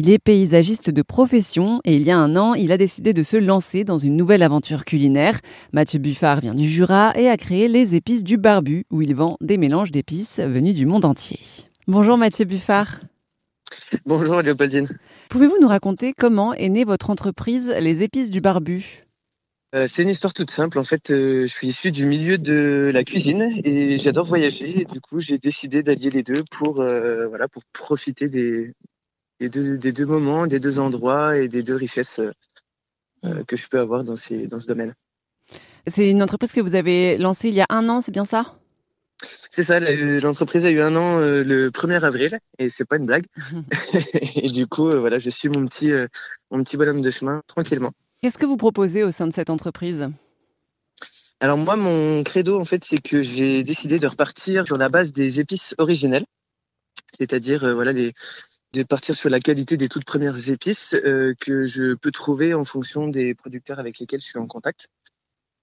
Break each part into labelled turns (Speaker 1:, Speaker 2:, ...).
Speaker 1: Il est paysagiste de profession et il y a un an, il a décidé de se lancer dans une nouvelle aventure culinaire. Mathieu Buffard vient du Jura et a créé les épices du Barbu où il vend des mélanges d'épices venus du monde entier. Bonjour Mathieu Buffard.
Speaker 2: Bonjour Léopoldine.
Speaker 1: Pouvez-vous nous raconter comment est née votre entreprise Les épices du Barbu?
Speaker 2: Euh, c'est une histoire toute simple. En fait, euh, je suis issu du milieu de la cuisine et j'adore voyager. Et du coup, j'ai décidé d'allier les deux pour, euh, voilà, pour profiter des, des, deux, des deux moments, des deux endroits et des deux richesses que je peux avoir dans, ces, dans ce domaine.
Speaker 1: C'est une entreprise que vous avez lancée il y a un an, c'est bien ça?
Speaker 2: C'est ça, l'entreprise a eu un an le 1er avril et c'est pas une blague. et du coup, voilà, je suis mon petit, mon petit bonhomme de chemin tranquillement.
Speaker 1: Qu'est-ce que vous proposez au sein de cette entreprise?
Speaker 2: Alors moi, mon credo, en fait, c'est que j'ai décidé de repartir sur la base des épices originelles, c'est-à-dire euh, voilà, de partir sur la qualité des toutes premières épices euh, que je peux trouver en fonction des producteurs avec lesquels je suis en contact.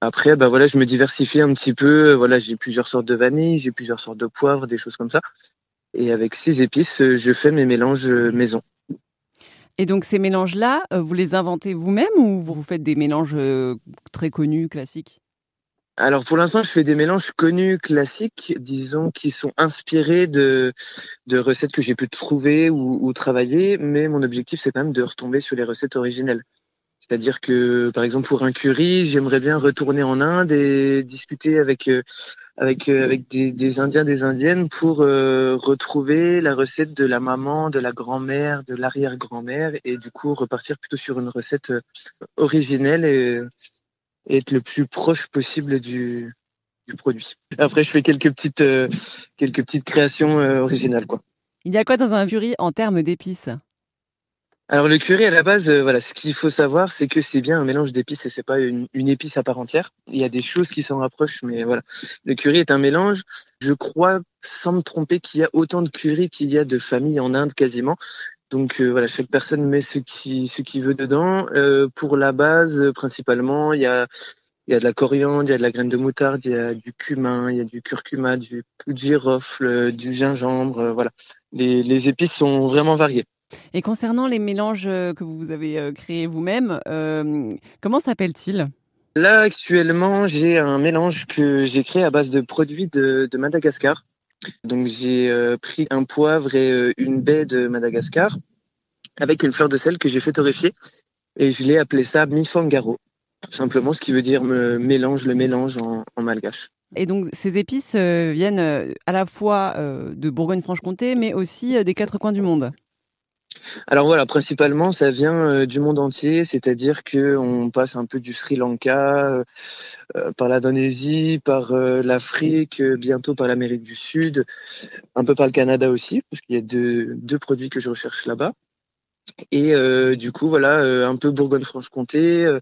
Speaker 2: Après, bah voilà, je me diversifie un petit peu. Voilà, j'ai plusieurs sortes de vanille, j'ai plusieurs sortes de poivre, des choses comme ça. Et avec six épices, je fais mes mélanges maison.
Speaker 1: Et donc ces mélanges-là, euh, vous les inventez vous-même ou vous faites des mélanges euh, très connus, classiques?
Speaker 2: Alors pour l'instant, je fais des mélanges connus, classiques, disons, qui sont inspirés de, de recettes que j'ai pu trouver ou, ou travailler, mais mon objectif, c'est quand même de retomber sur les recettes originelles. C'est-à-dire que, par exemple, pour un curry, j'aimerais bien retourner en Inde et discuter avec euh, avec euh, avec des, des, Indiens, des Indiennes pour euh, retrouver la recette de la maman, de la grand-mère, de l'arrière-grand-mère et du coup repartir plutôt sur une recette originelle et, être le plus proche possible du, du produit. Après, je fais quelques petites quelques petites créations originales, quoi.
Speaker 1: Il y a quoi dans un curry en termes d'épices?
Speaker 2: Alors le curry à la base, euh, voilà, ce qu'il faut savoir, c'est que c'est bien un mélange d'épices et c'est pas une, épice à part entière. Il y a des choses qui s'en rapprochent, mais voilà, le curry est un mélange. Je crois, sans me tromper, qu'il y a autant de curry qu'il y a de familles en Inde quasiment. Donc euh, voilà, chaque personne met ce qui ce qu'il veut dedans. Euh, pour la base, principalement, il y a il y a de la coriandre, il y a de la graine de moutarde, il y a du cumin, il y a du curcuma, du girofle, du gingembre. voilà, les, les épices sont vraiment variées.
Speaker 1: Et concernant les mélanges euh, que vous avez euh, créés vous-même, euh, comment s'appelle-t-il
Speaker 2: Là, actuellement, j'ai un mélange que j'ai créé à base de produits de, Madagascar. Donc, j'ai pris un poivre et une baie de Madagascar avec une fleur de sel que j'ai fait torréfier et je l'ai appelé ça mifangaro, simplement ce qui veut dire mélange, le mélange en, malgache.
Speaker 1: Et donc, ces épices viennent à la fois de Bourgogne-Franche-Comté, mais aussi des quatre coins du monde.
Speaker 2: Alors voilà, principalement, ça vient euh, du monde entier, c'est-à-dire que on passe un peu du Sri Lanka, euh, euh, par l'Indonésie, par l'Afrique, bientôt par l'Amérique du Sud, un peu par le Canada aussi, parce qu'il y a deux, produits que je recherche là-bas. Et du coup, voilà, un peu Bourgogne-Franche-Comté.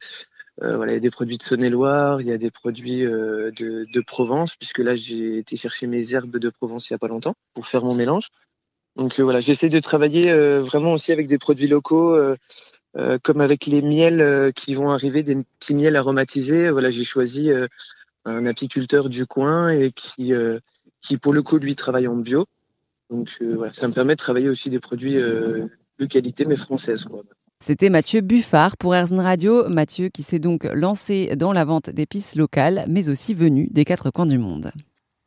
Speaker 2: voilà, il y a des produits de Saône-et-Loire, il y a des produits de, de Provence, puisque là j'ai été chercher mes herbes de Provence il y a pas longtemps pour faire mon mélange. Donc euh, voilà, j'essaie de travailler euh, vraiment aussi avec des produits locaux, euh, comme avec les miels qui vont arriver, des petits miels aromatisés. Voilà, j'ai choisi un apiculteur du coin et qui, pour le coup lui travaille en bio. Donc voilà, ça me permet de travailler aussi des produits de qualité mais françaises.
Speaker 1: C'était Mathieu Buffard pour Erzen Radio. Mathieu qui s'est donc lancé dans la vente d'épices locales, mais aussi venu des quatre coins du monde.